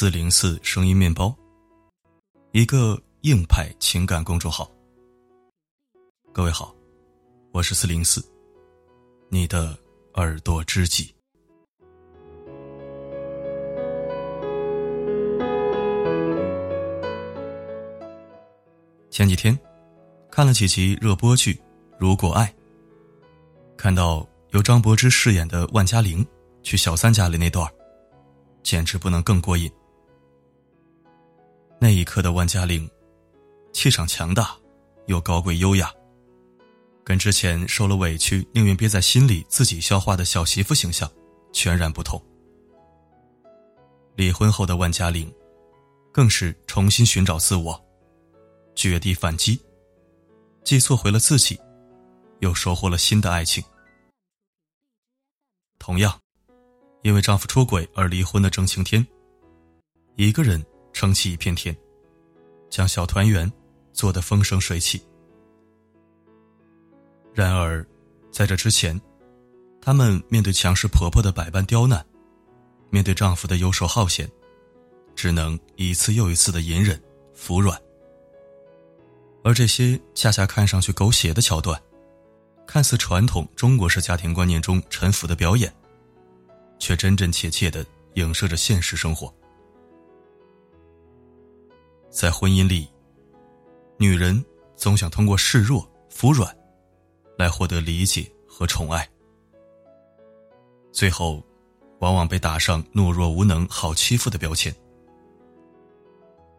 四零四声音面包，一个硬派情感公众号。各位好，我是四零四，你的耳朵知己。前几天看了几集热播剧《如果爱》，看到由张柏芝饰演的万嘉玲去小三家里那段简直不能更过瘾。那一刻的万嘉玲，气场强大，又高贵优雅，跟之前受了委屈宁愿憋在心里自己消化的小媳妇形象全然不同。离婚后的万嘉玲，更是重新寻找自我，绝地反击，既做回了自己，又收获了新的爱情。同样。因为丈夫出轨而离婚的郑晴天，一个人撑起一片天，将小团圆做得风生水起。然而，在这之前，他们面对强势婆婆的百般刁难，面对丈夫的游手好闲，只能一次又一次的隐忍服软。而这些恰恰看上去狗血的桥段，看似传统中国式家庭观念中臣服的表演。却真真切切的影射着现实生活。在婚姻里，女人总想通过示弱、服软，来获得理解和宠爱，最后，往往被打上懦弱、无能、好欺负的标签。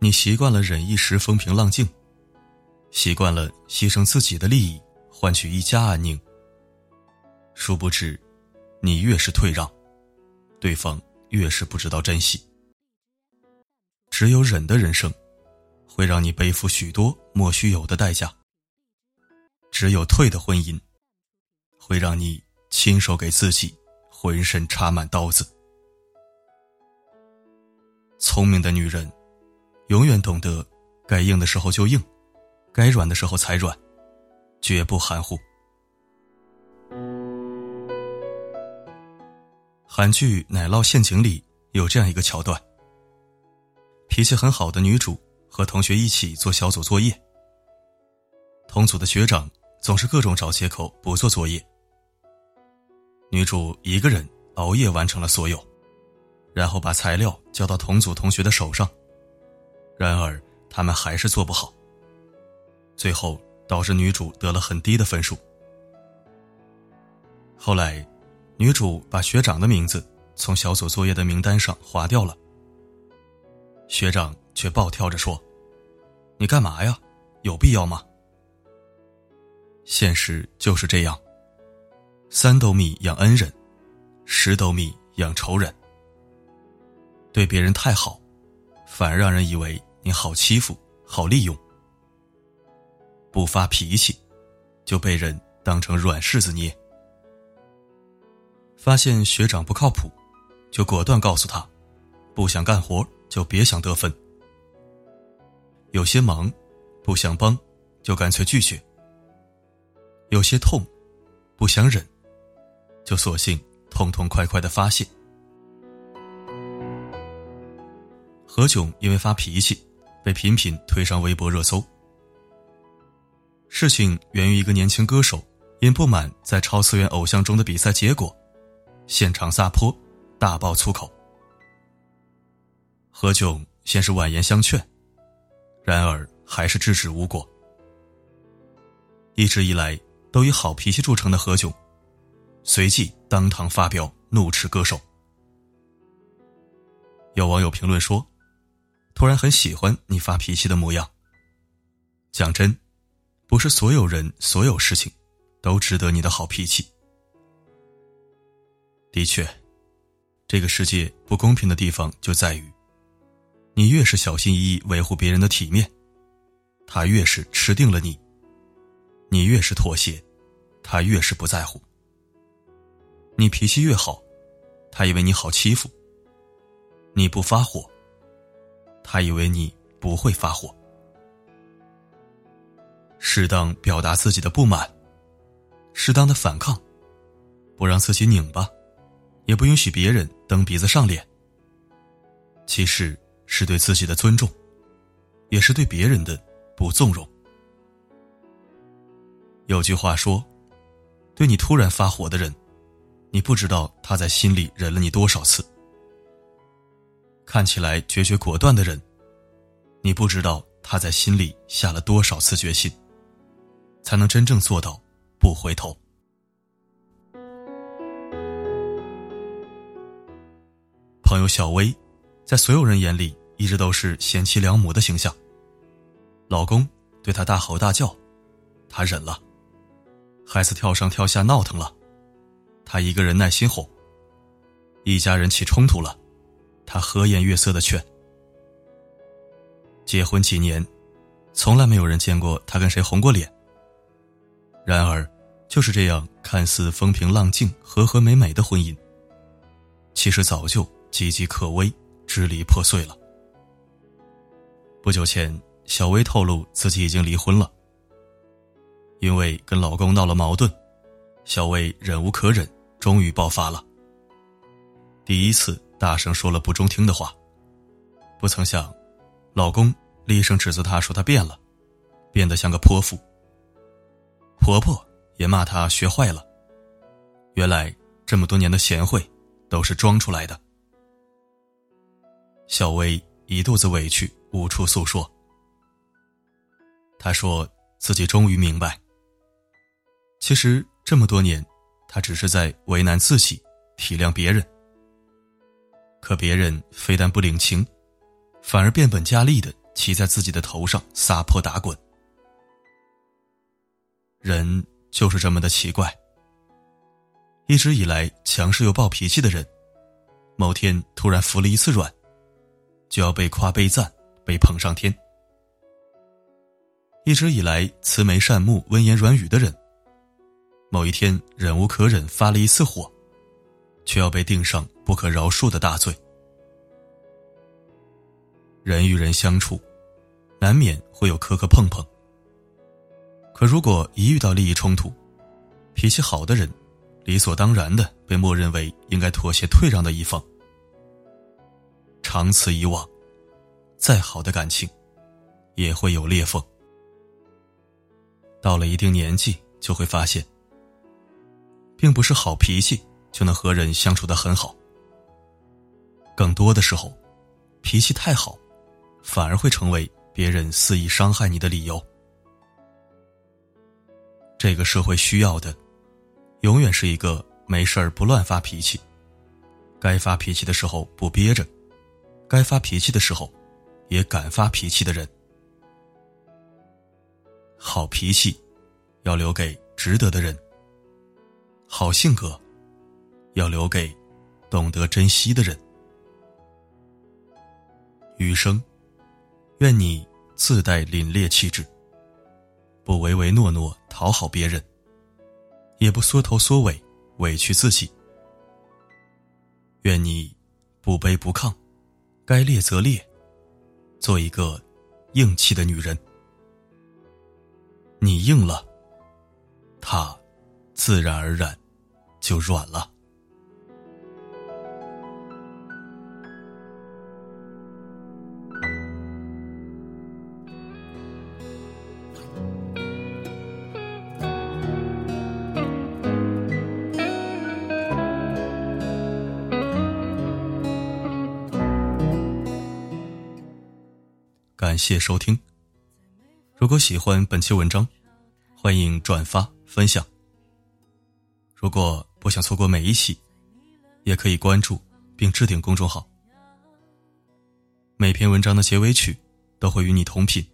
你习惯了忍一时风平浪静，习惯了牺牲自己的利益换取一家安宁，殊不知，你越是退让。对方越是不知道珍惜，只有忍的人生，会让你背负许多莫须有的代价；只有退的婚姻，会让你亲手给自己浑身插满刀子。聪明的女人，永远懂得该硬的时候就硬，该软的时候才软，绝不含糊。韩剧《奶酪陷阱》里有这样一个桥段：脾气很好的女主和同学一起做小组作业，同组的学长总是各种找借口不做作业，女主一个人熬夜完成了所有，然后把材料交到同组同学的手上，然而他们还是做不好，最后导致女主得了很低的分数。后来。女主把学长的名字从小组作业的名单上划掉了，学长却暴跳着说：“你干嘛呀？有必要吗？”现实就是这样，三斗米养恩人，十斗米养仇人。对别人太好，反而让人以为你好欺负、好利用；不发脾气，就被人当成软柿子捏。发现学长不靠谱，就果断告诉他，不想干活就别想得分。有些忙，不想帮，就干脆拒绝。有些痛，不想忍，就索性痛痛快快的发泄。何炅因为发脾气，被频频推上微博热搜。事情源于一个年轻歌手因不满在超次元偶像中的比赛结果。现场撒泼，大爆粗口。何炅先是婉言相劝，然而还是制止无果。一直以来都以好脾气著称的何炅，随即当堂发飙，怒斥歌手。有网友评论说：“突然很喜欢你发脾气的模样。”讲真，不是所有人、所有事情，都值得你的好脾气。的确，这个世界不公平的地方就在于，你越是小心翼翼维护别人的体面，他越是吃定了你；你越是妥协，他越是不在乎。你脾气越好，他以为你好欺负；你不发火，他以为你不会发火。适当表达自己的不满，适当的反抗，不让自己拧巴。也不允许别人蹬鼻子上脸。其实是对自己的尊重，也是对别人的不纵容。有句话说：“对你突然发火的人，你不知道他在心里忍了你多少次。看起来决绝果断的人，你不知道他在心里下了多少次决心，才能真正做到不回头。”朋友小薇，在所有人眼里一直都是贤妻良母的形象。老公对她大吼大叫，她忍了；孩子跳上跳下闹腾了，她一个人耐心哄；一家人起冲突了，她和颜悦色的劝。结婚几年，从来没有人见过她跟谁红过脸。然而，就是这样看似风平浪静、和和美美的婚姻，其实早就……岌岌可危，支离破碎了。不久前，小薇透露自己已经离婚了。因为跟老公闹了矛盾，小薇忍无可忍，终于爆发了。第一次大声说了不中听的话，不曾想，老公厉声指责她说她变了，变得像个泼妇。婆婆也骂她学坏了。原来这么多年的贤惠，都是装出来的。小薇一肚子委屈，无处诉说。她说自己终于明白，其实这么多年，她只是在为难自己，体谅别人。可别人非但不领情，反而变本加厉的骑在自己的头上撒泼打滚。人就是这么的奇怪，一直以来强势又暴脾气的人，某天突然服了一次软。就要被夸被赞，被捧上天。一直以来慈眉善目、温言软语的人，某一天忍无可忍发了一次火，却要被定上不可饶恕的大罪。人与人相处，难免会有磕磕碰碰。可如果一遇到利益冲突，脾气好的人，理所当然的被默认为应该妥协退让的一方。长此以往，再好的感情，也会有裂缝。到了一定年纪，就会发现，并不是好脾气就能和人相处的很好。更多的时候，脾气太好，反而会成为别人肆意伤害你的理由。这个社会需要的，永远是一个没事儿不乱发脾气，该发脾气的时候不憋着。该发脾气的时候，也敢发脾气的人。好脾气，要留给值得的人；好性格，要留给懂得珍惜的人。余生，愿你自带凛冽气质，不唯唯诺诺讨好别人，也不缩头缩尾委屈自己。愿你不卑不亢。该裂则裂，做一个硬气的女人。你硬了，他自然而然就软了。感谢收听。如果喜欢本期文章，欢迎转发分享。如果不想错过每一期，也可以关注并置顶公众号。每篇文章的结尾曲都会与你同频。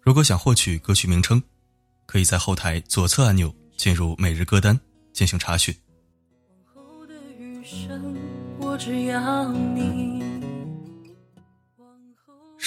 如果想获取歌曲名称，可以在后台左侧按钮进入每日歌单进行查询。往后的余生我只要你。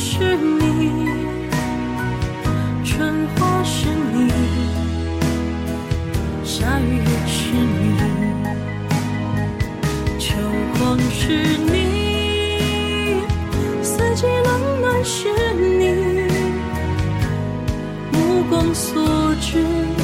是你，春花是你，夏雨也是你，秋光是你，四季冷暖是你，目光所至。